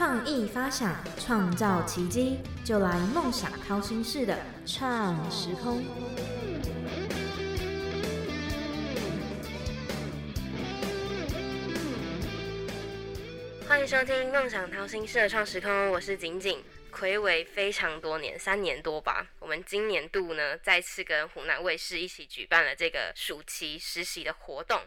创意发想，创造奇迹，就来梦想掏心式的创时空。欢迎收听《梦想掏心式的创时空》，我是景景。魁违非常多年，三年多吧。我们今年度呢，再次跟湖南卫视一起举办了这个暑期实习的活动。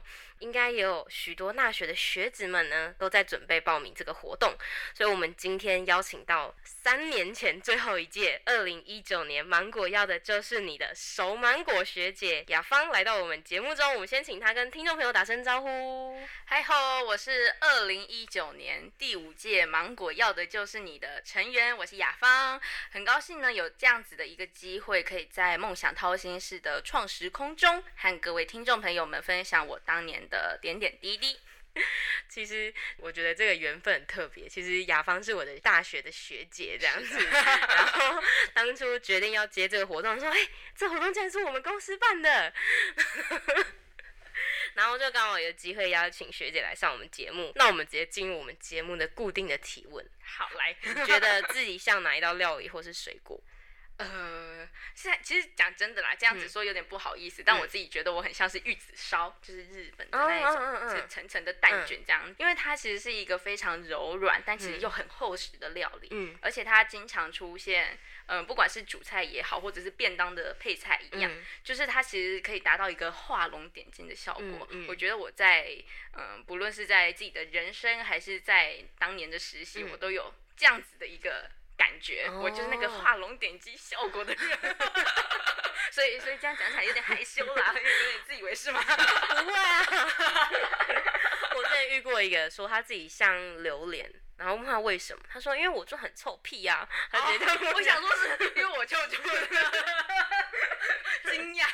应该也有许多大学的学子们呢，都在准备报名这个活动，所以我们今天邀请到三年前最后一届，二零一九年芒果要的就是你的熟芒果学姐雅芳来到我们节目中，我们先请她跟听众朋友打声招呼。嗨吼，我是二零一九年第五届芒果要的就是你的成员，我是雅芳，很高兴呢有这样子的一个机会，可以在梦想掏心式的创时空中和各位听众朋友们分享我当年。的点点滴滴，其实我觉得这个缘分很特别。其实雅芳是我的大学的学姐，这样子。然后当初决定要接这个活动，说：“哎，这活动竟然是我们公司办的。”然后就刚好有机会邀请学姐来上我们节目。那我们直接进入我们节目的固定的提问。好，来，觉得自己像哪一道料理或是水果？呃，现在其实讲真的啦，这样子说有点不好意思，但我自己觉得我很像是玉子烧，就是日本的那一种层层层的蛋卷这样，因为它其实是一个非常柔软，但其实又很厚实的料理，嗯，而且它经常出现，嗯，不管是主菜也好，或者是便当的配菜一样，就是它其实可以达到一个画龙点睛的效果。我觉得我在，嗯，不论是在自己的人生还是在当年的实习，我都有这样子的一个。感觉我就是那个画龙点睛效果的人，所以所以这样讲起来有点害羞啦，有点自以为是吗？不会啊，我之前遇过一个说他自己像榴莲，然后问他为什么，他说因为我就很臭屁呀，他觉得我想说是因为我臭臭的，惊讶。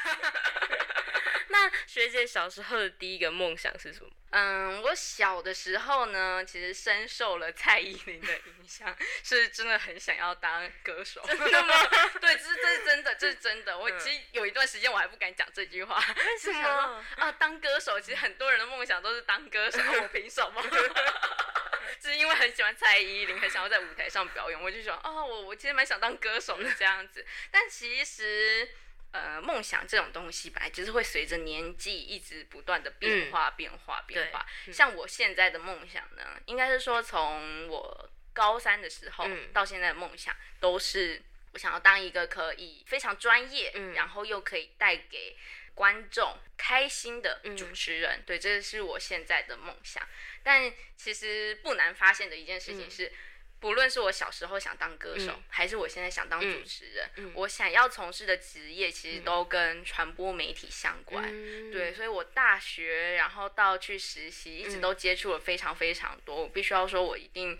那学姐小时候的第一个梦想是什么？嗯，我小的时候呢，其实深受了蔡依林的影响，是真的很想要当歌手。真的 吗？对，这是这是真的，这是真的。我其实有一段时间我还不敢讲这句话，为什么？啊，当歌手，其实很多人的梦想都是当歌手，我凭什么？是因为很喜欢蔡依林，很想要在舞台上表演，我就说，哦，我我其实蛮想当歌手的这样子。但其实。呃，梦想这种东西本来就是会随着年纪一直不断的变化、变化、变化。像我现在的梦想呢，应该是说从我高三的时候到现在的梦想，都是我想要当一个可以非常专业，然后又可以带给观众开心的主持人。对，这是我现在的梦想。但其实不难发现的一件事情是。不论是我小时候想当歌手，还是我现在想当主持人，我想要从事的职业其实都跟传播媒体相关。对，所以我大学然后到去实习，一直都接触了非常非常多。我必须要说，我一定。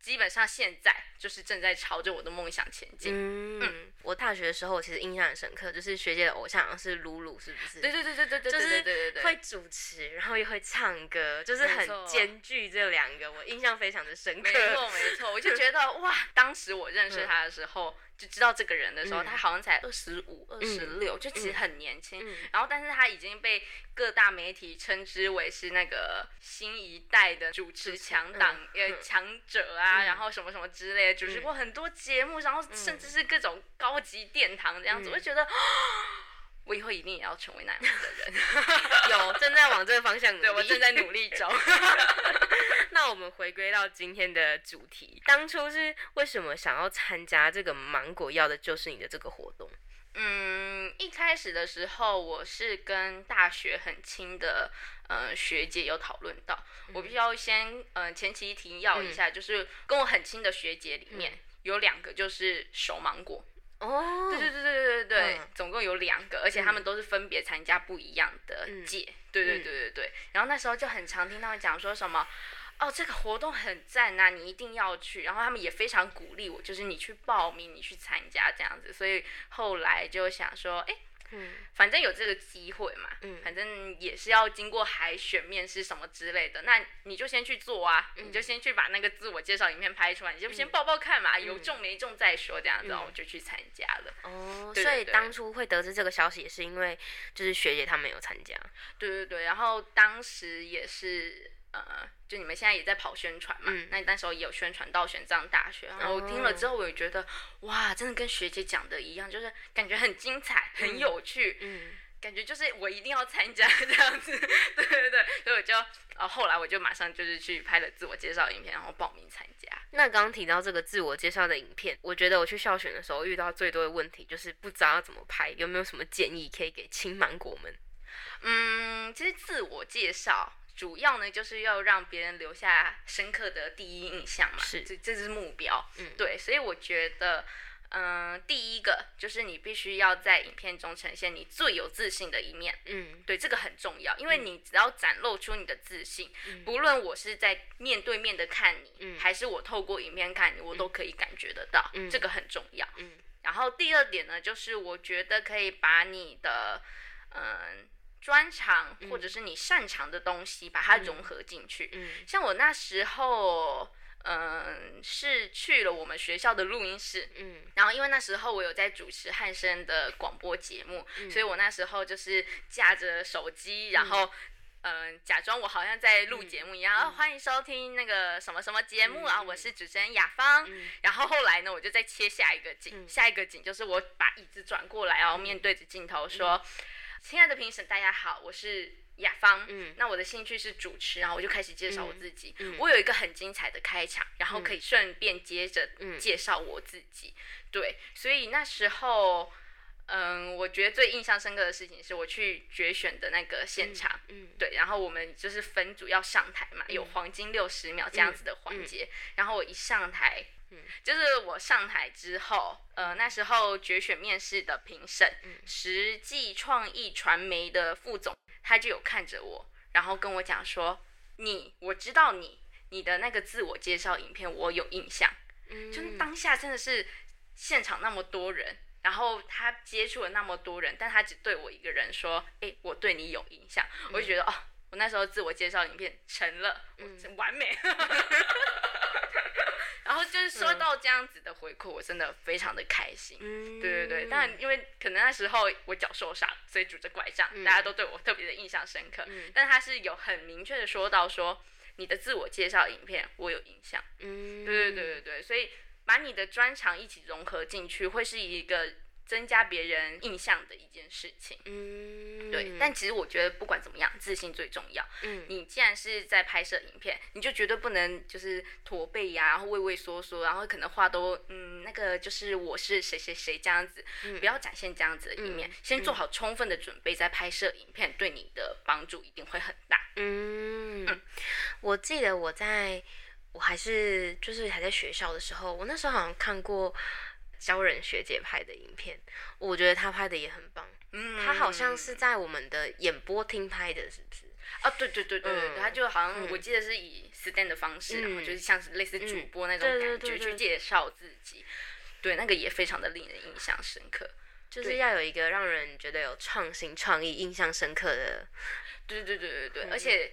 基本上现在就是正在朝着我的梦想前进。嗯，我大学的时候其实印象很深刻，就是学姐的偶像是鲁鲁，是不是？对对对对对对，就是对对对，会主持，然后又会唱歌，就是很兼具这两个，我印象非常的深刻。没错没错，我就觉得 哇，当时我认识他的时候。就知道这个人的时候，他好像才二十五、二十六，就其实很年轻。然后，但是他已经被各大媒体称之为是那个新一代的主持强党、呃强者啊，然后什么什么之类的，主持过很多节目，然后甚至是各种高级殿堂这样子，我就觉得。我以后一定也要成为那样的人，有正在往这个方向努力，对我正在努力中。那我们回归到今天的主题，当初是为什么想要参加这个芒果要的就是你的这个活动？嗯，一开始的时候我是跟大学很亲的呃学姐有讨论到，我必须要先呃前期提要一下，就是跟我很亲的学姐里面有两个就是熟芒果。哦，对对对对对对对，总共有两个，而且他们都是分别参加不一样的届，对对对对对。然后那时候就很常听他们讲说什么，哦，这个活动很赞呐，你一定要去。然后他们也非常鼓励我，就是你去报名，你去参加这样子。所以后来就想说，哎。嗯，反正有这个机会嘛，嗯，反正也是要经过海选、面试什么之类的，那你就先去做啊，你就先去把那个自我介绍影片拍出来，你就先报报看嘛，有中没中再说，这样子我就去参加了。哦，所以当初会得知这个消息，也是因为就是学姐他们有参加。对对对，然后当时也是。呃，就你们现在也在跑宣传嘛，嗯那你那时候也有宣传到玄奘大学，然后我听了之后，我也觉得哇，真的跟学姐讲的一样，就是感觉很精彩，很有趣，嗯感觉就是我一定要参加 这样子，对对对，所以我就呃后来我就马上就是去拍了自我介绍影片，然后报名参加。那刚刚提到这个自我介绍的影片，我觉得我去校选的时候遇到最多的问题就是不知道要怎么拍，有没有什么建议可以给青芒果们？嗯，其实自我介绍主要呢就是要让别人留下深刻的第一印象嘛，是这这是目标。嗯对，所以我觉得，嗯、第一个就是你必须要在影片中呈现你最有自信的一面。嗯对，这个很重要，因为你只要展露出你的自信，嗯不论我是在面对面的看你，嗯还是我透过影片看你，我都可以感觉得到，嗯这个很重要。嗯然后第二点呢，就是我觉得可以把你的嗯专长或者是你擅长的东西，把它融合进去。嗯。像我那时候，嗯，是去了我们学校的录音室，嗯。然后因为那时候我有在主持汉声的广播节目，所以我那时候就是架着手机，然后。嗯，假装我好像在录节目一样，哦，欢迎收听那个什么什么节目啊，嗯我是主持人雅芳。嗯。然后后来呢，我就再切下一个景，嗯。下一个景就是我把椅子转过来，然后面对着镜头说：“亲爱的评审，大家好，我是雅芳。嗯那我的兴趣是主持，然后我就开始介绍我自己。嗯我有一个很精彩的开场，然后可以顺便接着嗯介绍我自己。对，所以那时候。嗯，我觉得最印象深刻的事情是我去决选的那个现场，嗯对，然后我们就是分组要上台嘛，有黄金六十秒这样子的环节。然后我一上台，嗯就是我上台之后，呃，那时候决选面试的评审，嗯实际创意传媒的副总，他就有看着我，然后跟我讲说：“你，我知道你，你的那个自我介绍影片我有印象。”嗯就是当下真的是现场那么多人。然后他接触了那么多人，但他只对我一个人说：“哎，我对你有印象。我就觉得哦，我那时候自我介绍影片成了，嗯我完美。然后就是收到这样子的回馈，我真的非常的开心。嗯对对对，但因为可能那时候我脚受伤，所以拄着拐杖，大家都对我特别的印象深刻。嗯但他是有很明确的说到说，你的自我介绍影片我有印象。嗯对对对对对，所以把你的专长一起融合进去，会是一个增加别人印象的一件事情。嗯对，但其实我觉得不管怎么样，自信最重要。嗯你既然是在拍摄影片，你就绝对不能就是驼背呀、然后畏畏缩缩，然后可能话都嗯那个就是我是谁谁谁这样子，不要展现这样子的一面，嗯先做好充分的准备，再拍摄影片，对你的帮助一定会很大。嗯，我记得我在我还是就是还在学校的时候，我那时候好像看过教人学姐拍的影片，我觉得她拍的也很棒。嗯他好像是在我们的演播厅拍的，是不是？啊，对对对对对，嗯他就好像嗯。我记得是以 stand 的方式，然后嗯就是像是类似主播那种对对感觉对对。去介绍自己，对，那个也非常的令人印象深刻。就是要有一个让人觉得有创新、创意、印象深刻的。对对对对对，嗯而且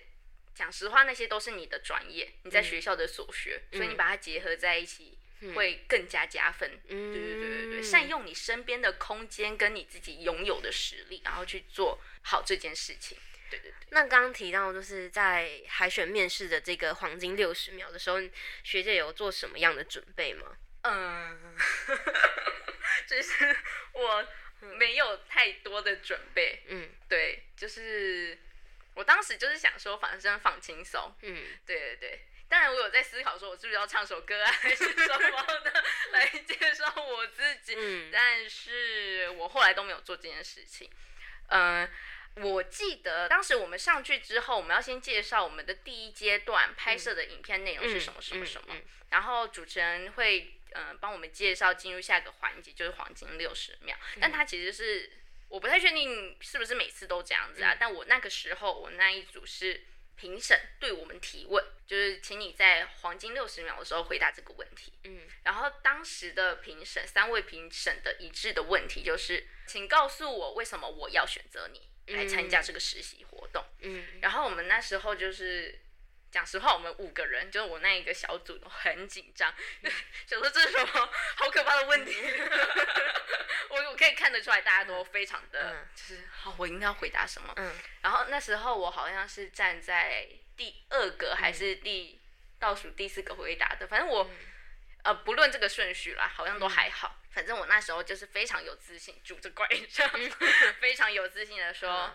讲实话，那些都是你的专业，你在嗯。学校的所学，所以你嗯。把它结合在一起，嗯会更加加分。嗯，对对对对对，善用你身边的空间跟你自己拥有的实力，然后去做好这件事情。对对对。那刚刚提到，就是在海选面试的这个黄金六十秒的时候，学姐有做什么样的准备吗？嗯，就是我没有太多的准备，嗯对，就是我当时就是想说，反正放轻松，嗯对对对。当然，我有在思考说，我是不是要唱首歌啊，还是什么的来介绍我自己。嗯但是我后来都没有做这件事情。嗯、我记得当时我们上去之后，我们要先介绍我们的第一阶段拍摄的影片内容是什么什么什么，嗯嗯然后主持人会嗯、呃帮我们介绍进入下一个环节，就是黄金六十秒。但他其实是我不太确定是不是每次都这样子啊，但我那个时候我那一组是。评审对我们提问，就是请你在黄金六十秒的时候回答这个问题。嗯然后当时的评审，三位评审的一致的问题就是，请告诉我为什么我要选择你来参加这个实习活动。嗯然后我们那时候就是。讲实话，我们五个人，就是我那一个小组都很紧张，想说这是什么好可怕的问题。我我可以看得出来，大家都非常的，就是好，我应该要回答什么？嗯，然后那时候我好像是站在第二个还是第倒数第四个回答的，反正我呃不论这个顺序啦，好像都还好。反正我那时候就是非常有自信，拄着拐杖，非常有自信的说。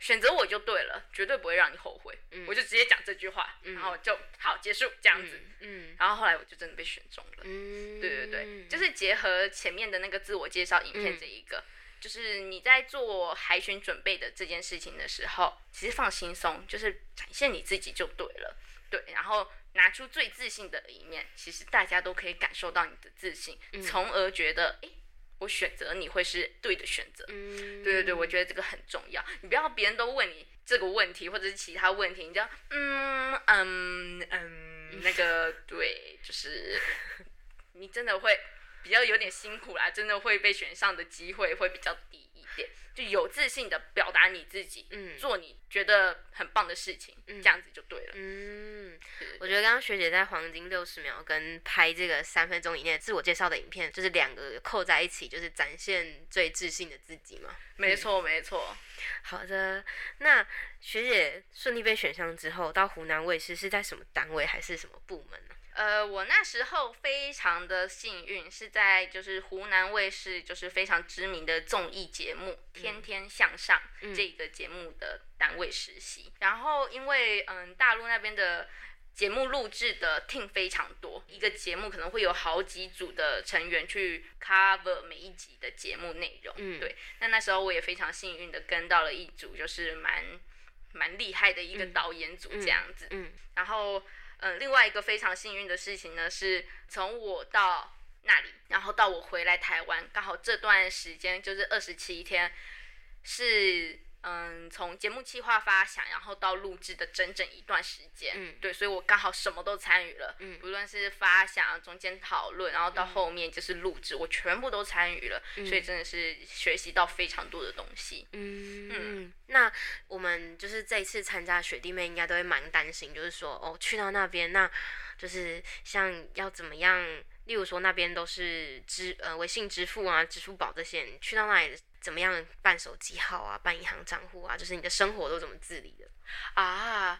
选择我就对了，绝对不会让你后悔。我就直接讲这句话，然后就好结束这样子。嗯，然后后来我就真的被选中了。嗯，对对对，就是结合前面的那个自我介绍影片这一个，就是你在做海选准备的这件事情的时候，其实放轻松，就是展现你自己就对了。对，然后拿出最自信的一面，其实大家都可以感受到你的自信，从而觉得哎。我选择你会是对的选择，嗯，对对对，我觉得这个很重要。你不要别人都问你这个问题或者是其他问题，你就嗯嗯嗯，那个对，就是你真的会比较有点辛苦啦，真的会被选上的机会会比较低一点。就有自信的表达你自己，嗯，做你觉得很棒的事情，这样子就对了。嗯，我觉得刚刚学姐在黄金六十秒跟拍这个三分钟以内自我介绍的影片，就是两个扣在一起，就是展现最自信的自己嘛。没错，没错。好的，那学姐顺利被选上之后，到湖南卫视是在什么单位还是什么部门呢？呃，我那时候非常的幸运，是在就是湖南卫视，就是非常知名的综艺节目《天天向上》这个节目的单位实习。然后因为嗯，大陆那边的节目录制的 team 非常多，一个节目可能会有好几组的成员去 cover 每一集的节目内容。嗯，对。那那时候我也非常幸运的跟到了一组，就是蛮蛮厉害的一个导演组这样子。嗯，然后。嗯，另外一个非常幸运的事情呢，是从我到那里，然后到我回来台湾，刚好这段时间就是二十七天，是。嗯，从节目计划发想，然后到录制的整整一段时间，嗯，对，所以我刚好什么都参与了，嗯，不论是发想、中间讨论，然后到后面就是录制，我全部都参与了，所以真的是学习到非常多的东西。嗯嗯，那我们就是这一次参加学弟妹应该都会蛮担心，就是说哦，去到那边，那就是像要怎么样，例如说那边都是支呃微信支付啊、支付宝这些，去到那里。怎么样办手机号啊，办银行账户啊，就是你的生活都怎么自理的啊？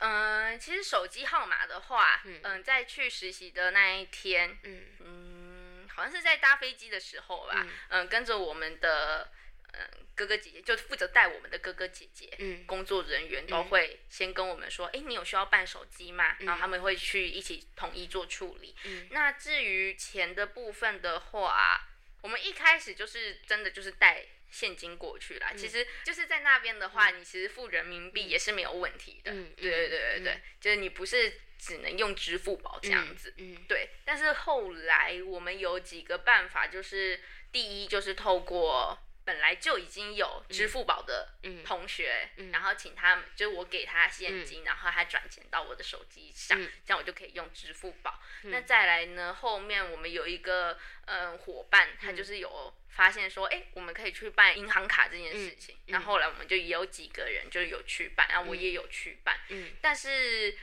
嗯，其实手机号码的话，嗯，在去实习的那一天，嗯嗯，好像是在搭飞机的时候吧，嗯，跟着我们的嗯哥哥姐姐，就负责带我们的哥哥姐姐，嗯，工作人员都会先跟我们说，哎，你有需要办手机吗？然后他们会去一起统一做处理。嗯，那至于钱的部分的话。我们一开始就是真的就是带现金过去啦，其实就是在那边的话，你其实付人民币也是没有问题的。嗯，对对对对对，就是你不是只能用支付宝这样子。嗯，对。但是后来我们有几个办法，就是第一就是透过。本来就已经有支付宝的同学，然后请他，就是我给他现金，然后他转钱到我的手机上，这样我就可以用支付宝。那再来呢，后面我们有一个嗯伙伴，他就是有发现说，哎，我们可以去办银行卡这件事情。那后来我们就也有几个人就有去办，然后我也有去办。嗯，但是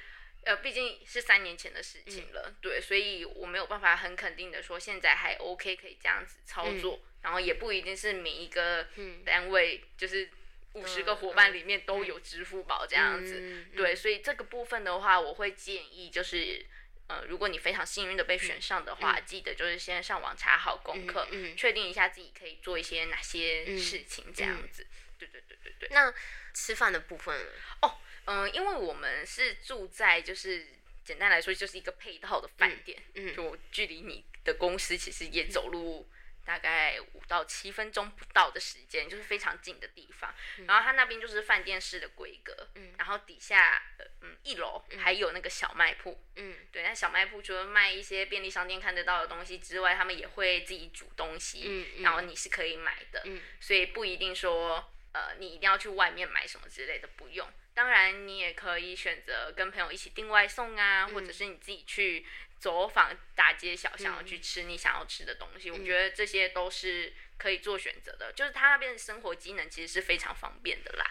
呃，毕竟是三年前的事情了，对，所以我没有办法很肯定的说现在还 OK 可以这样子操作。然后也不一定是每一个单位，就是五十个伙伴里面都有支付宝这样子，对，所以这个部分的话，我会建议就是，呃，如果你非常幸运的被选上的话，记得就是先上网查好功课，确定一下自己可以做一些哪些事情这样子。对对对对对。那吃饭的部分哦，嗯，因为我们是住在就是简单来说就是一个配套的饭店，嗯，就距离你的公司其实也走路。大概五到七分钟不到的时间，就是非常近的地方。然后它那边就是饭店式的规格，嗯，然后底下，嗯，一楼还有那个小卖铺，嗯，对，那小卖铺除了卖一些便利商店看得到的东西之外，他们也会自己煮东西，嗯，然后你是可以买的，嗯，所以不一定说，呃，你一定要去外面买什么之类的，不用。当然，你也可以选择跟朋友一起订外送啊，或者是你自己去。走访大街小巷去吃你想要吃的东西，我觉得这些都是可以做选择的。就是他那边的生活机能其实是非常方便的啦。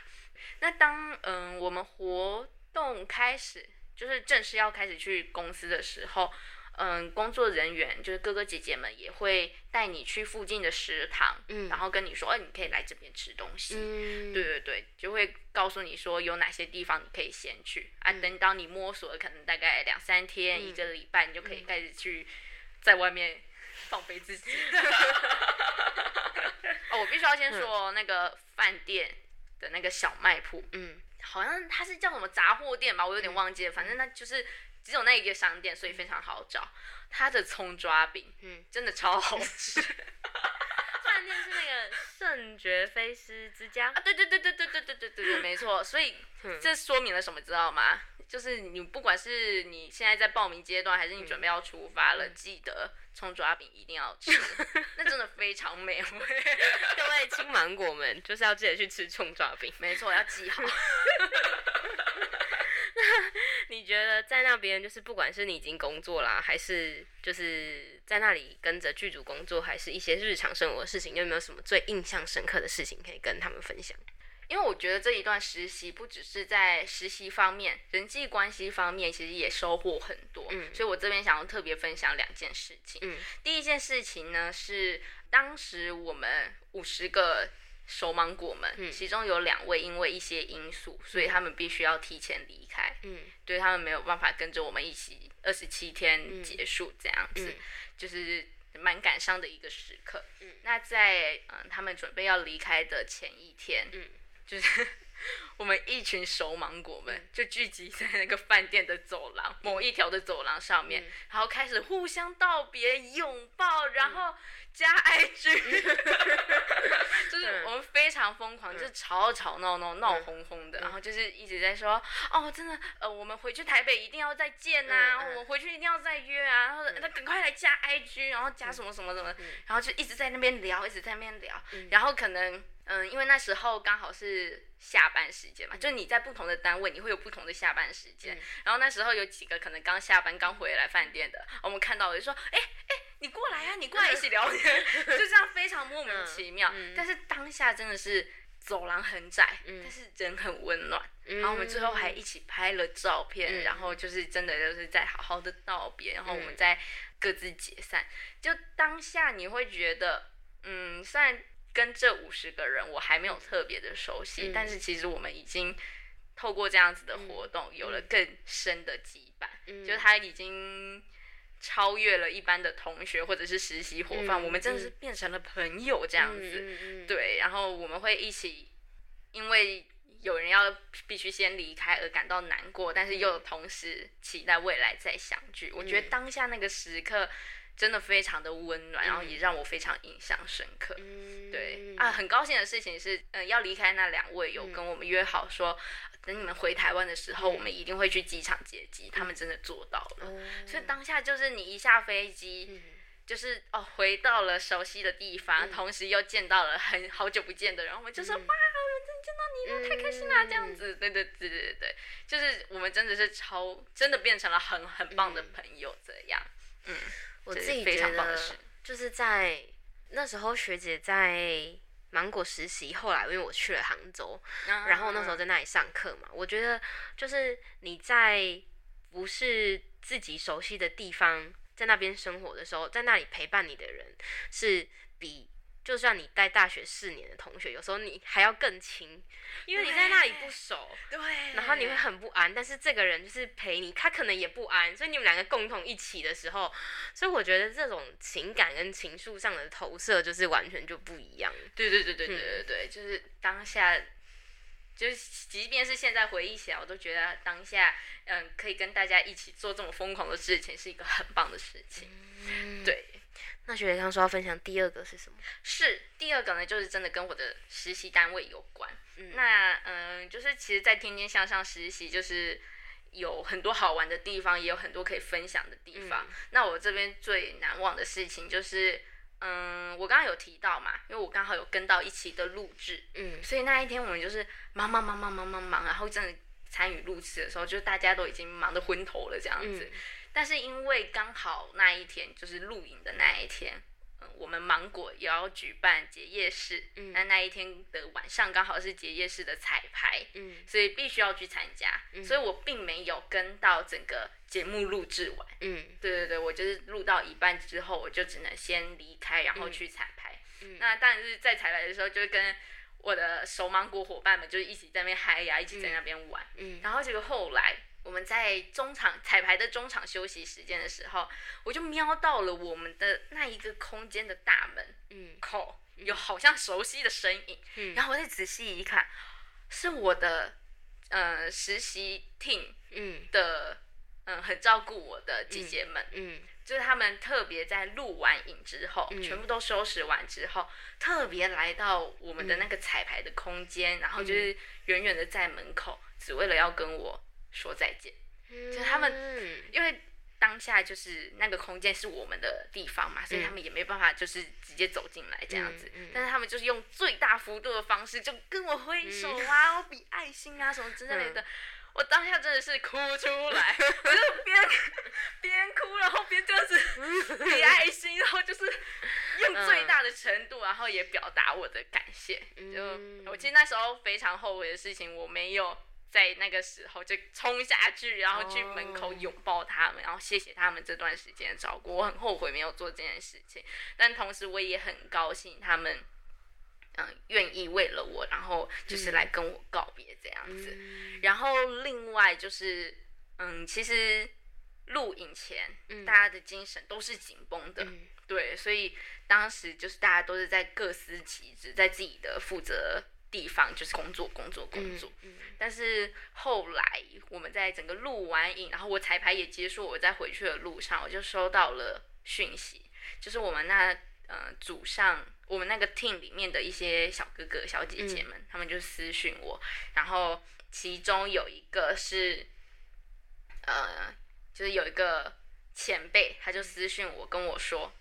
那当嗯我们活动开始，就是正式要开始去公司的时候，嗯，工作人员就是哥哥姐姐们也会带你去附近的食堂，嗯然后跟你说，哎、你可以来这边吃东西。嗯，对对对，就会告诉你说有哪些地方你可以先去啊。嗯等到你摸索了可能大概两三天、嗯一个礼拜，你就可以嗯开始去在外面 放飞自己。哦，我必须要先说、那个饭店的那个小卖铺，嗯好像它是叫什么杂货店吧，我有点忘记了。反正那就是只有那一个商店，所以非常好找。它的葱抓饼嗯，真的超好吃 饭店是那个圣爵菲斯之家啊！，对对对对对对对对对对，没错。所以嗯这说明了什么，知道吗？就是你不管是你现在在报名阶段，还是你准备要出发了，记得葱抓饼一定要吃，那真的非常美味。各位青芒果们，就是要记得去吃葱抓饼。没错，要记好。你觉得在那边，就是不管是你已经工作啦，还是就是在那里跟着剧组工作，还是一些日常生活的事情，有没有什么最印象深刻的事情可以跟他们分享？因为我觉得这一段实习不只是在实习方面，人际关系方面其实也收获很多。嗯所以我这边想要特别分享两件事情。嗯第一件事情呢是当时我们五十个手芒果们，嗯。其中有两位因为一些因素，所以他们必须要提前离开，嗯。对他们没有办法跟着我们一起二十七天嗯结束这样子，嗯就是蛮感伤的一个时刻。嗯。那在嗯他们准备要离开的前一天，嗯。就是 我们一群熟芒果们就聚集在那个饭店的走廊某一条的走廊上面，嗯。然后开始互相道别、拥抱，然后加 IG，、就是嗯。我们非常疯狂，就是吵吵闹闹、闹嗯哄哄的，然后就是一直在说，哦，真的，呃，我们回去台北一定要再见呐、我们回去一定要再约啊，然后那赶快来加 IG，然后加什么什么什么，嗯。然后就一直在那边聊，一直在那边聊，嗯。然后可能。嗯，因为那时候刚好是下班时间嗯嘛，就是你在不同的单位，你会有不同的下班时间。嗯然后那时候有几个可能刚下班、刚回来饭店的，我们看到我就说：“哎、哎、你过来啊，你过来一起聊天。”就这样非常莫名其妙。但是当下真的是走廊很窄，嗯但是人很温暖。嗯然后我们最后还一起拍了照片，嗯然后就是真的就是在好好的道别，然后我们嗯再各自解散。就当下你会觉得，嗯，虽然跟这五十个人我还没有特别的熟悉，嗯但是其实我们已经透过这样子的活动，有了更深的羁绊，嗯就是他已经。超越了一般的同学或者是实习伙伴，嗯我们真的是嗯变成了朋友这样子。嗯嗯嗯对，然后我们会一起，因为有人要必须先离开而感到难过，但是又同时期待未来再相聚。我觉得嗯当下那个时刻真的非常的温暖，然后也让我非常印象深刻。嗯。对啊，很高兴的事情是，嗯、要离开那两位有跟我们约好说，等你们回台湾的时候，嗯。我们一定会去机场接机。他们真的做到了，哦。所以当下就是你一下飞机，嗯。就是哦，回到了熟悉的地方，嗯。同时又见到了很好久不见的人，我们就说、嗯。哇，我们真的见到你了，太开心啦！这样子，对对对对对对，就是我们真的是超，真的变成了很很棒的嗯。朋友，这样，嗯，我自己非常觉得棒就是在那时候学姐在芒果实习，后来因为我去了杭州，然后那时候在那里上课嘛，我觉得就是你在不是自己熟悉的地方，在那边生活的时候，在那里陪伴你的人是比。就算你带大学四年的同学，有时候你还要更亲，因为你在那里不熟，对，然后你会很不安，但是这个人就是陪你，他可能也不安，所以你们两个共同一起的时候，所以我觉得这种情感跟情愫上的投射就是完全就不一样。对对对对对嗯对对，就是当下，就是即便是现在回忆起来，我都觉得当下，嗯，可以跟大家一起做这么疯狂的事情，是一个很棒的事情。嗯，对，那学姐刚说要分享第二个是什么？是第二个呢，就是真的跟我的实习单位有关。嗯那嗯、呃就是其实，在天天向上实习，就是有很多好玩的地方，也有很多可以分享的地方。嗯那我这边最难忘的事情就是，嗯，我刚刚有提到嘛，因为我刚好有跟到一期的录制，嗯所以那一天我们就是忙忙忙忙忙忙忙，然后真的参与录制的时候，就是大家都已经忙得昏头了这样子。嗯但是因为刚好那一天就是录影的那一天，嗯，我们芒果也要举办结业式，嗯那那一天的晚上刚好是结业式的彩排，嗯所以必须要去参加，所以我并没有跟到整个节目录制完。嗯对对对，我就是录到一半之后，我就只能先离开，然后去彩排。那当然是在彩排的时候，就跟我的熟芒果伙伴们就是一起在那边嗨呀、一起在那边玩。嗯然后结果后来我们在中场彩排的中场休息时间的时候，我就瞄到了我们的那一个空间的大门嗯口有好像熟悉的身影，嗯然后我再仔细一看，是我的呃实习 team 嗯的嗯很照顾我的姐姐们。嗯就是他们特别在录完影之后，嗯全部都收拾完之后，特别来到我们的那个彩排的空间，然后就是远远的在门口，只为了要跟我说再见。嗯，就是他们嗯。因为当下就是那个空间是我们的地方嘛，所以他们也没办法就是直接走进来这样子，嗯嗯。但是他们就是用最大幅度的方式，就跟我挥手啊，我比爱心啊什么之类的。嗯。我当下真的是哭出来，我就边边哭，然后边这样子比爱心，然后就是用最大的程度，然后也表达我的感谢。就嗯。我其实那时候非常后悔的事情，我没有在那个时候就冲下去，然后去门口哦拥抱他们，然后谢谢他们这段时间的照顾。我很后悔没有做这件事情，但同时我也很高兴他们。嗯，愿意为了我，然后就是来跟我告别这样子。嗯然后另外就是，嗯，其实录影前，嗯大家的精神都是紧绷的，嗯对，所以当时就是大家都是在各司其职，在自己的负责地方就是工作、工作、工作。嗯但是后来我们在整个录完影，然后我彩排也结束，我在回去的路上，我就收到了讯息，就是我们那呃组上我们那个 team 里面的一些小哥哥、小姐姐们，他们就私讯我，然后其中有一个是呃，就是有一个前辈，他就私讯我跟我说。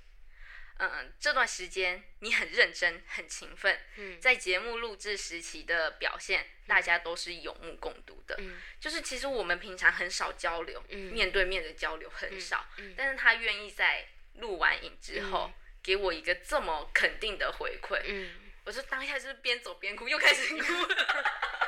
嗯，这段时间你很认真、很勤奋，嗯在节目录制时期的表现，大家都是有目共睹的。嗯就是其实我们平常很少交流，嗯面对面的交流很少，嗯但是他愿意在录完影之后、嗯给我一个这么肯定的回馈，嗯我就当下就是边走边哭，又开始哭了。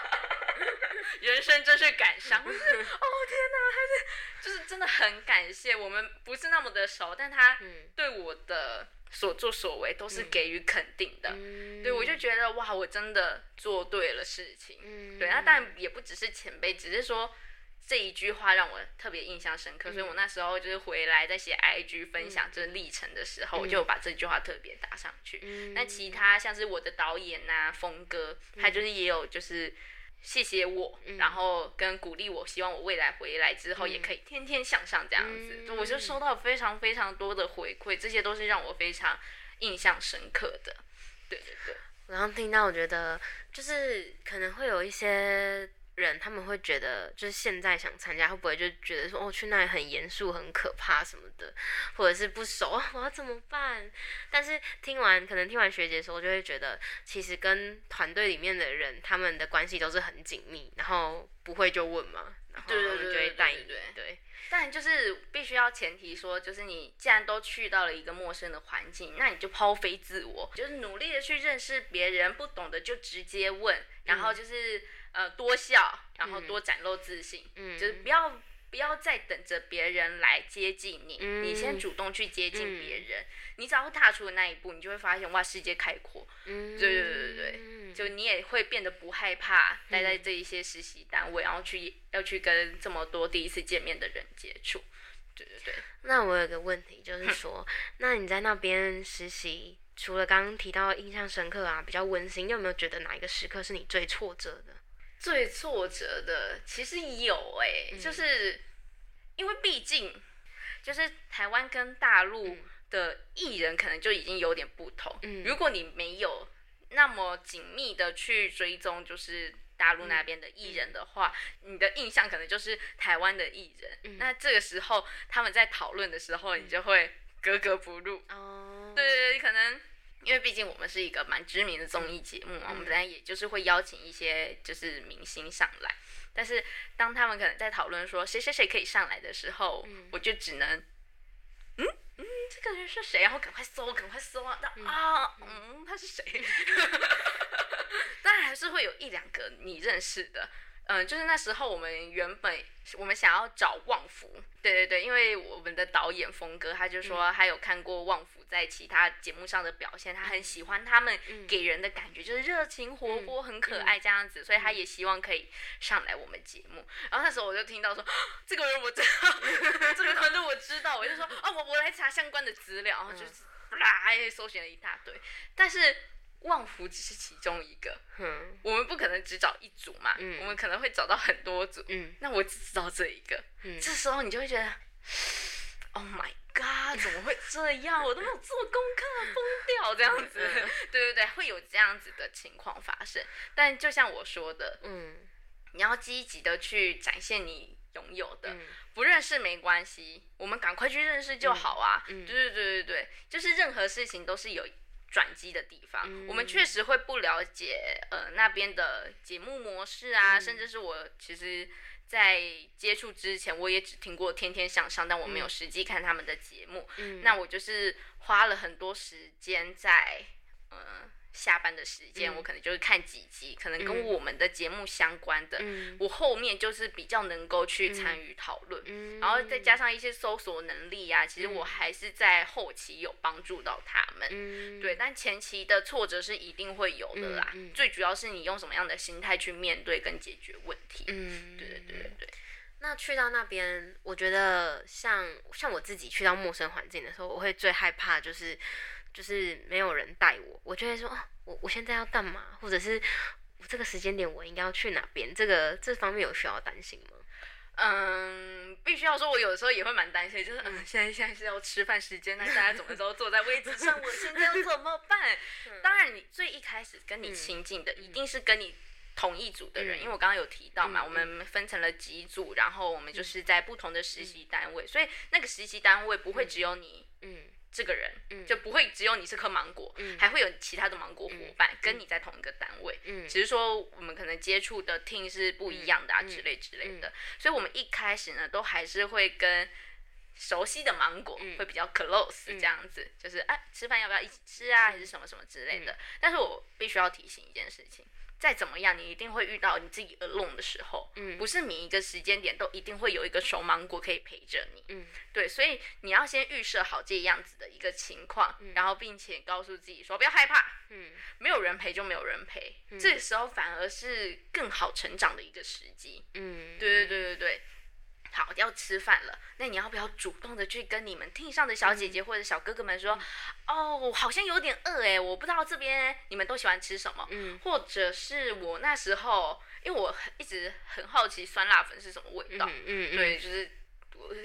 人生真是感伤，哦天哪，还是就是真的很感谢我们不是那么的熟，但他嗯对我的所作所为都是给予肯定的。嗯对，我就觉得哇，我真的做对了事情。嗯对，那当然也不只是前辈，只是说这一句话让我特别印象深刻，所以我嗯那时候就是回来在写 IG 分享这历程的时候，我就把这句话特别打上去。嗯那其他像是我的导演呐、峰哥，他就是也有就是。谢谢我，嗯然后跟鼓励我，希望我未来回来之后也可以天天向上这样子。嗯我就收到非常非常多的回馈，这些都是让我非常印象深刻的。对对对，我刚刚听到，我觉得就是可能会有一些人，他们会觉得就是现在想参加，会不会就觉得说哦去那里很严肃、很可怕什么的，或者是不熟，啊 我要怎么办？但是听完可能听完学姐说，就会觉得其实跟团队里面的人他们的关系都是很紧密，然后不会就问嘛，然后他们就会带你，对对对，但就是必须要前提说，就是你既然都去到了一个陌生的环境，那你就抛飞自我，就是努力的去认识别人，不懂的就直接问，然后就是、呃多笑，然后多展露自信，嗯就是不要不要再等着别人来接近你，嗯。你先主动去接近嗯。别人，你只要踏出的那一步，你就会发现哇世界开阔，嗯，对对对对对嗯就你也会变得不害怕待在这一些实习单位，然后去要去跟这么多第一次见面的人接触。对对对，那我有个问题，就是说，那你在那边实习，除了刚刚提到印象深刻啊，比较温馨，你有没有觉得哪一个时刻是你最挫折的？最挫折的其实有哎、嗯就是因为毕竟就是台湾跟大陆嗯的艺人可能就已经有点不同。嗯如果你没有那么紧密的去追踪，就是。大陆那边的艺人的话，你的印象可能就是台湾的艺人。嗯那这个时候他们在讨论的时候，你就会格格不入。哦，对对对，可能因为毕竟我们是一个蛮知名的综艺节目嘛，我们本来也就是会邀请一些就是明星上来，但是当他们可能在讨论说谁谁谁可以上来的时候，嗯我就只能嗯嗯这个人是谁？然后赶快搜，赶快搜啊！啊，嗯，他是谁？当然还是会有一两个你认识的。嗯，就是那时候我们原本我们想要找旺福，对对对，因为我们的导演峰哥他就说他有看过旺福在其他节目上的表现，他很喜欢他们给人的感觉就是热情活泼、很可爱这样子，所以他也希望可以上来我们节目。然后那时候我就听到说这个人我知道，这个团队我知道，我就说啊，我我来查相关的资料，然后就是啦，搜寻了一大堆，但是。旺福只是其中一个，我们不可能只找一组嘛，我们可能会找到很多组，嗯那我只知道这一个，这时候你就会觉得，Oh my God，怎么会这样？我都没有做功课，疯掉这样子，对对对，会有这样子的情况发生。但就像我说的，嗯，你要积极的去展现你拥有的，不认识没关系，我们赶快去认识就好啊，对对对对对，就是任何事情都是有。转机的地方，我们确实会不了解呃那边的节目模式啊，甚至是我其实，在接触之前，我也只听过《天天向上》，但我没有实际看他们的节目。那我就是花了很多时间在呃。下班的时间，我可能就是看几集，可能跟我们的节目相关的，我后面就是比较能够去参与讨论，然后再加上一些搜索能力啊，其实我还是在后期有帮助到他们，对，但前期的挫折是一定会有的啦，最主要是你用什么样的心态去面对跟解决问题，嗯，对对对对对。那去到那边，我觉得像像我自己去到陌生环境的时候，我会最害怕就是。就是没有人带我，我就会说啊，我我现在要干嘛？或者是我这个时间点我应该要去哪边？这个这方面有需要担心吗？嗯，必须要说，我有的时候也会蛮担心，就是嗯，现在现在是要吃饭时间，那大家怎么都坐在位置上？我现在要怎么办？当然，你最一开始跟你亲近的一定是跟你同一组的人，因为我刚刚有提到嘛，我们分成了几组，然后我们就是在不同的实习单位，所以那个实习单位不会只有你，嗯。这个人就不会只有你是颗芒果，还会有其他的芒果伙伴跟你在同一个单位，只是说我们可能接触的 team 是不一样的啊之类之类的，所以我们一开始呢都还是会跟熟悉的芒果会比较 close 这样子，就是哎吃饭要不要一起吃啊，还是什么什么之类的。但是我必须要提醒一件事情。再怎么样，你一定会遇到你自己 alone 的时候，嗯，不是每一个时间点都一定会有一个熟芒果可以陪着你，嗯，对，所以你要先预设好这样子的一个情况，然后并且告诉自己说不要害怕，嗯，没有人陪就没有人陪，这时候反而是更好成长的一个时机，嗯，对对对对对。好，要吃饭了，那你要不要主动的去跟你们厅上的小姐姐或者小哥哥们说，哦，好像有点饿哎，我不知道这边你们都喜欢吃什么，嗯，或者是我那时候，因为我一直很好奇酸辣粉是什么味道，嗯对，就是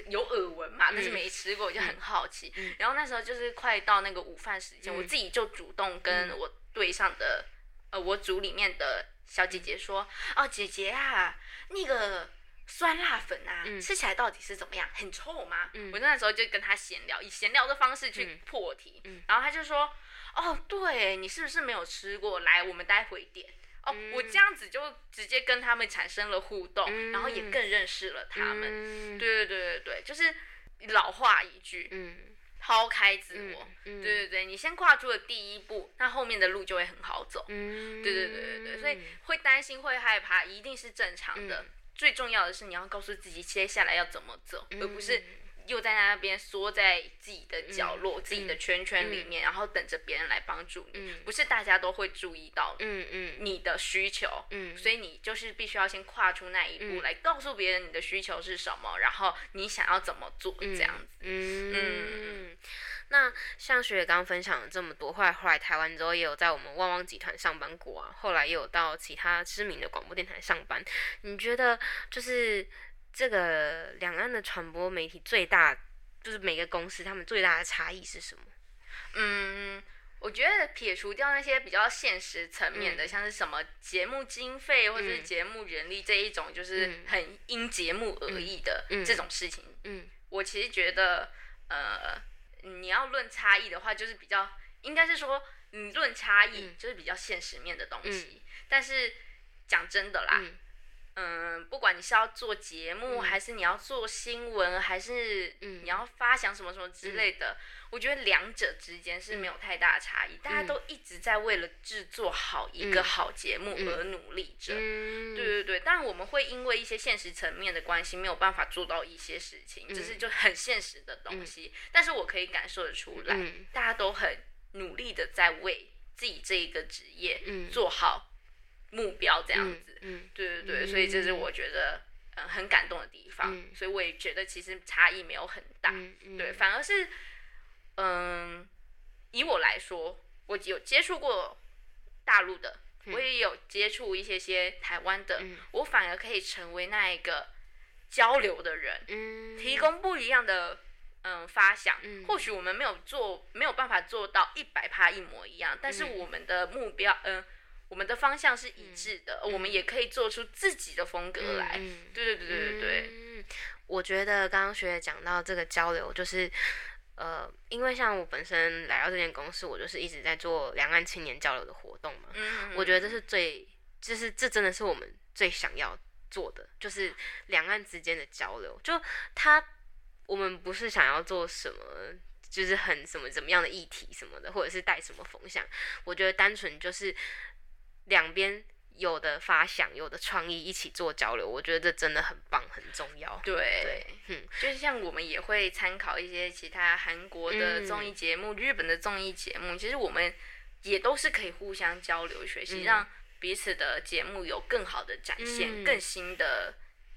有耳闻嘛，但是没吃过，就很好奇。然后那时候就是快到那个午饭时间，我自己就主动跟我队上的，呃，我组里面的小姐姐说，哦，姐姐啊，那个。酸辣粉啊，吃起来到底是怎么样？很臭吗？我那时候就跟他闲聊，以闲聊的方式去破题，然后他就说：“哦，对你是不是没有吃过？来，我们待会点。”哦，我这样子就直接跟他们产生了互动，然后也更认识了他们。对对对对对，就是老话一句，嗯抛开自我。对对对，你先跨出了第一步，那后面的路就会很好走。对对对对对，所以会担心会害怕，一定是正常的。最重要的是，你要告诉自己接下来要怎么走，而不是又在那边缩在自己的角落、自己的圈圈里面，然后等着别人来帮助你。不是大家都会注意到你的需求，所以你就是必须要先跨出那一步，来告诉别人你的需求是什么，然后你想要怎么做这样子。嗯。那像学姐刚刚分享了这么多，后来后来台湾之后也有在我们旺旺集团上班过啊，后来也有到其他知名的广播电台上班。你觉得就是这个两岸的传播媒体最大，就是每个公司他们最大的差异是什么？嗯，我觉得撇除掉那些比较现实层面的，像是什么节目经费或者是节目人力这一种，就是很因节目而异的这种事情。嗯，我其实觉得，呃。你要论差异的话，就是比较应该是说，你论差异就是比较现实面的东西。但是讲真的啦，嗯，不管你是要做节目，还是你要做新闻，还是你要发想什么什么之类的，我觉得两者之间是没有太大的差异。大家都一直在为了制作好一个好节目而努力着。对对对，当然我们会因为一些现实层面的关系，没有办法做到一些事情，这是就很现实的东西。但是我可以感受得出来，大家都很努力的在为自己这一个职业做好。目标这样子，嗯，对对对，所以这是我觉得嗯很感动的地方，所以我也觉得其实差异没有很大，对，反而是嗯以我来说，我有接触过大陆的，我也有接触一些些台湾的，我反而可以成为那一个交流的人，嗯，提供不一样的嗯发想，或许我们没有做没有办法做到一百趴一模一样，但是我们的目标嗯。我们的方向是一致的，我们也可以做出自己的风格来。对对对对对对。嗯，我觉得刚刚学姐讲到这个交流，就是呃，因为像我本身来到这间公司，我就是一直在做两岸青年交流的活动嘛。嗯我觉得这是最，就是这真的是我们最想要做的，就是两岸之间的交流。就他，我们不是想要做什么，就是很什么怎么样的议题什么的，或者是带什么风向。我觉得单纯就是。两边有的发想，有的创意一起做交流，我觉得这真的很棒，很重要。对，嗯，就是像我们也会参考一些其他韩国的综艺节目、日本的综艺节目，其实我们也都是可以互相交流学习，让彼此的节目有更好的展现、更新的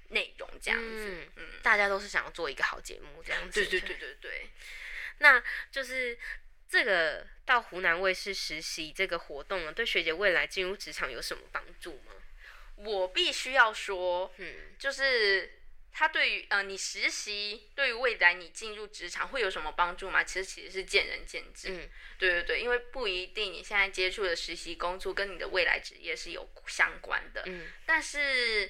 内容，这样子。嗯，大家都是想要做一个好节目，这样子。对对对对对，那就是。这个到湖南卫视实习这个活动呢，对学姐未来进入职场有什么帮助吗？我必须要说，嗯，就是他对于呃你实习对于未来你进入职场会有什么帮助吗？其实其实是见仁见智。嗯，对对对，因为不一定你现在接触的实习工作跟你的未来职业是有相关的。嗯，但是。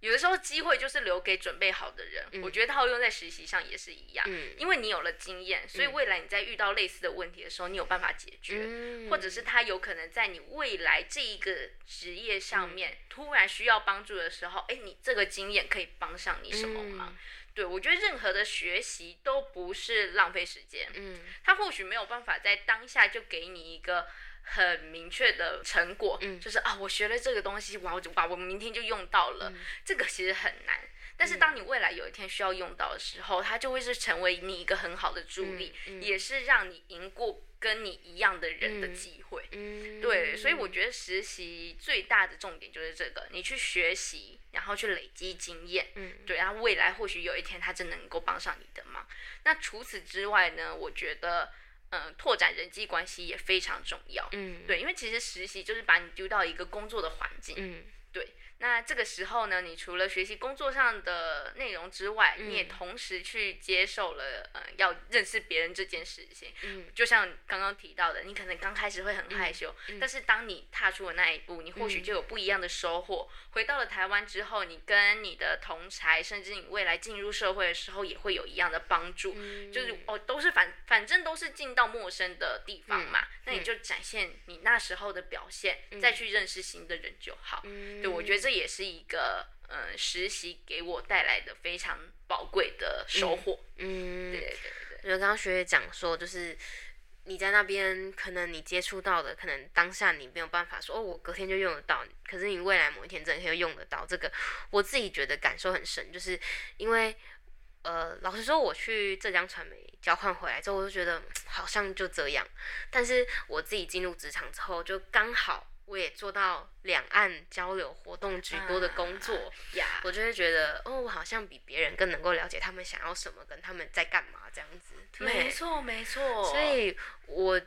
有的时候机会就是留给准备好的人，我觉得套用在实习上也是一样，因为你有了经验，所以未来你在遇到类似的问题的时候，你有办法解决，或者是他有可能在你未来这一个职业上面突然需要帮助的时候，哎，你这个经验可以帮上你什么忙？对我觉得任何的学习都不是浪费时间，嗯，他或许没有办法在当下就给你一个。很明确的成果，嗯，就是啊，我学了这个东西，哇，我就把我明天就用到了。这个其实很难，但是当你未来有一天需要用到的时候，它就会是成为你一个很好的助力，也是让你赢过跟你一样的人的机会。嗯，对，所以我觉得实习最大的重点就是这个，你去学习，然后去累积经验。嗯，对，然后未来或许有一天它真能够帮上你的忙。那除此之外呢？我觉得。嗯，拓展人际关系也非常重要。嗯，对，因为其实实习就是把你丢到一个工作的环境。嗯，对。那这个时候呢，你除了学习工作上的内容之外，你也同时去接受了呃要认识别人这件事情。嗯，就像刚刚提到的，你可能刚开始会很害羞，但是当你踏出了那一步，你或许就有不一样的收获。回到了台湾之后，你跟你的同才，甚至你未来进入社会的时候，也会有一样的帮助。就是哦，都是反反正都是进到陌生的地方嘛，那你就展现你那时候的表现，再去认识新的人就好。对，我觉得这。也是一个嗯，实习给我带来的非常宝贵的收获。嗯，对对对对。因为刚刚学姐讲说，就是你在那边，可能你接触到的，可能当下你没有办法说哦，我隔天就用得到。可是你未来某一天真的可以用得到。这个我自己觉得感受很深，就是因为呃，老实说，我去浙江传媒交换回来之后，我就觉得好像就这样。但是我自己进入职场之后，就刚好。我也做到两岸交流活动居多的工作，我就会觉得，哦，我好像比别人更能够了解他们想要什么，跟他们在干嘛这样子。没错，没错。所以，我。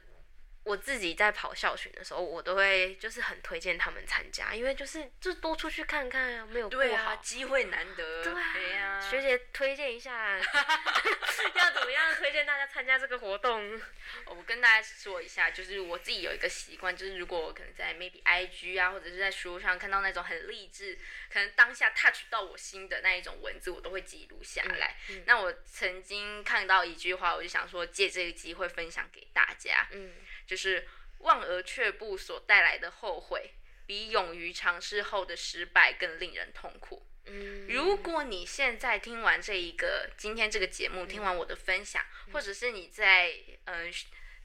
我自己在跑校巡的时候，我都会就是很推荐他们参加，因为就是就多出去看看啊，没有不好，机会难得。对呀，学姐推荐一下，要怎么样推荐大家参加这个活动？我跟大家说一下，就是我自己有一个习惯，就是如果我可能在 maybe IG 啊，或者是在书上看到那种很励志，可能当下 touch 到我心的那一种文字，我都会记录下来。那我曾经看到一句话，我就想说借这个机会分享给大家。嗯。就是望而却步所带来的后悔，比勇于尝试后的失败更令人痛苦。嗯，如果你现在听完这一个今天这个节目，听完我的分享，或者是你在嗯。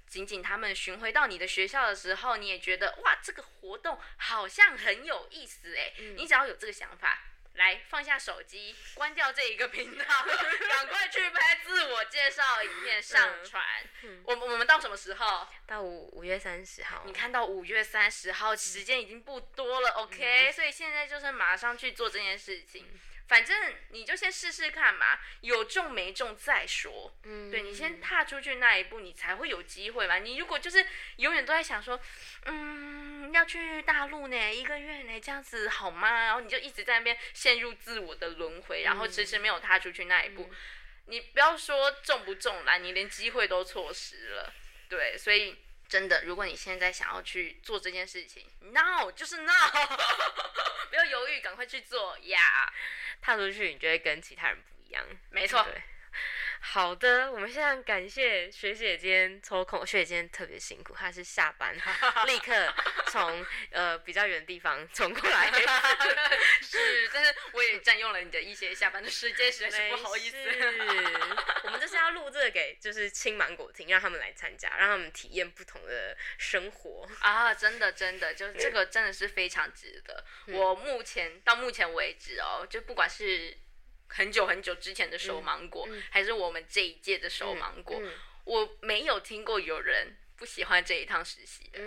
仅仅他们巡回到你的学校的时候，你也觉得哇，这个活动好像很有意思哎。你只要有这个想法，来放下手机，关掉这一个频道，赶快去拍自我介绍影片上传。我我们到什么时候？到五五月三十号。你看到五月三十号，时间已经不多了，OK？所以现在就是马上去做这件事情。反正你就先试试看嘛，有中没中再说。嗯，对你先踏出去那一步，你才会有机会嘛。你如果就是永远都在想说，嗯，要去大陆呢，一个月呢，这样子好吗？然后你就一直在那边陷入自我的轮回，然后迟迟没有踏出去那一步。你不要说中不中啦，你连机会都错失了。对，所以。真的，如果你现在想要去做这件事情，now 就是 now，不要犹豫，赶快去做呀！踏出去，你就会跟其他人不一样。没错。好的，我们现在感谢学姐今天抽空，学姐今天特别辛苦，她是下班 立刻从呃比较远的地方 冲过来，是，但是我也占用了你的一些下班的时间，实在是不好意思。我们就是要录这个给就是青芒果听，让他们来参加，让他们体验不同的生活啊！真的真的，就这个真的是非常值得。我目前到目前为止哦，就不管是。很久很久之前的收芒果，还是我们这一届的收芒果，我没有听过有人不喜欢这一趟实习的。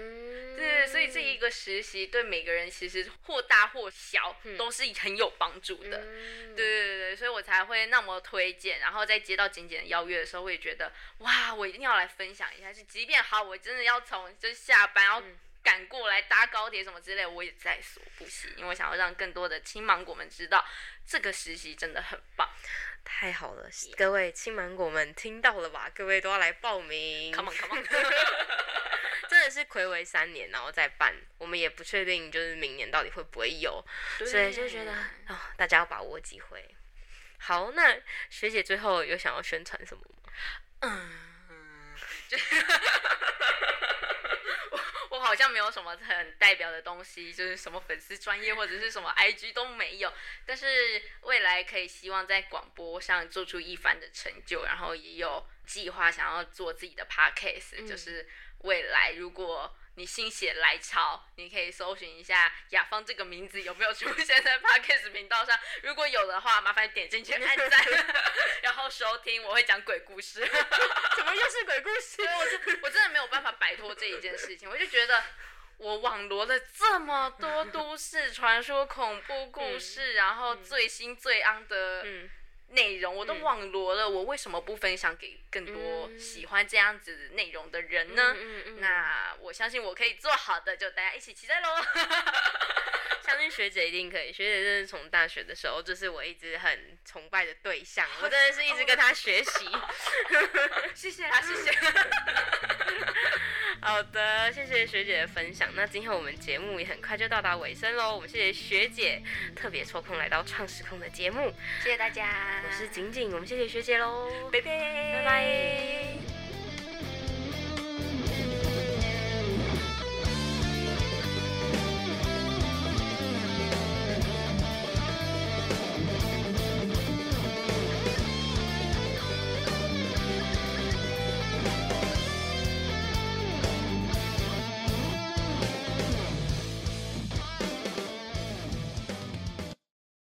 对，所以这一个实习对每个人其实或大或小都是很有帮助的。对对对对，所以我才会那么推荐。然后在接到简简的邀约的时候，我也觉得哇，我一定要来分享一下。就即便好，我真的要从就是下班要。赶过来搭高铁什么之类，我也在所不惜，因为我想要让更多的青芒果们知道，这个实习真的很棒，太好了！各位青芒果们听到了吧？各位都要来报名，Come on，Come on！真的是暌违三年，然后再办，我们也不确定就是明年到底会不会有，所以就觉得哦，大家要把握机会。好，那学姐最后有想要宣传什么吗？嗯，就。我好像没有什么很代表的东西，就是什么粉丝专业或者是什么 IG 都没有。但是未来可以希望在广播上做出一番的成就，然后也有计划想要做自己的 Podcast，就是未来如果。你心血来潮，你可以搜寻一下雅芳这个名字有没有出现在 Podcast 频道上。如果有的话，麻烦点进去按赞，然后收听。我会讲鬼故事，怎么又是鬼故事？我真我真的没有办法摆脱这一件事情。我就觉得我网罗了这么多都市传说、恐怖故事，然后最新最昂的。内容我都网罗了，我为什么不分享给更多喜欢这样子内容的人呢？那我相信我可以做好的，就大家一起期待喽！相信学姐一定可以，学姐真是从大学的时候就是我一直很崇拜的对象，我真的是一直跟她学习。谢谢啊，谢谢。好的，谢谢学姐的分享。那今天我们节目也很快就到达尾声喽。我们谢谢学姐特别抽空来到创时空的节目，谢谢大家。我是景景，我们谢谢学姐喽，拜拜，拜拜。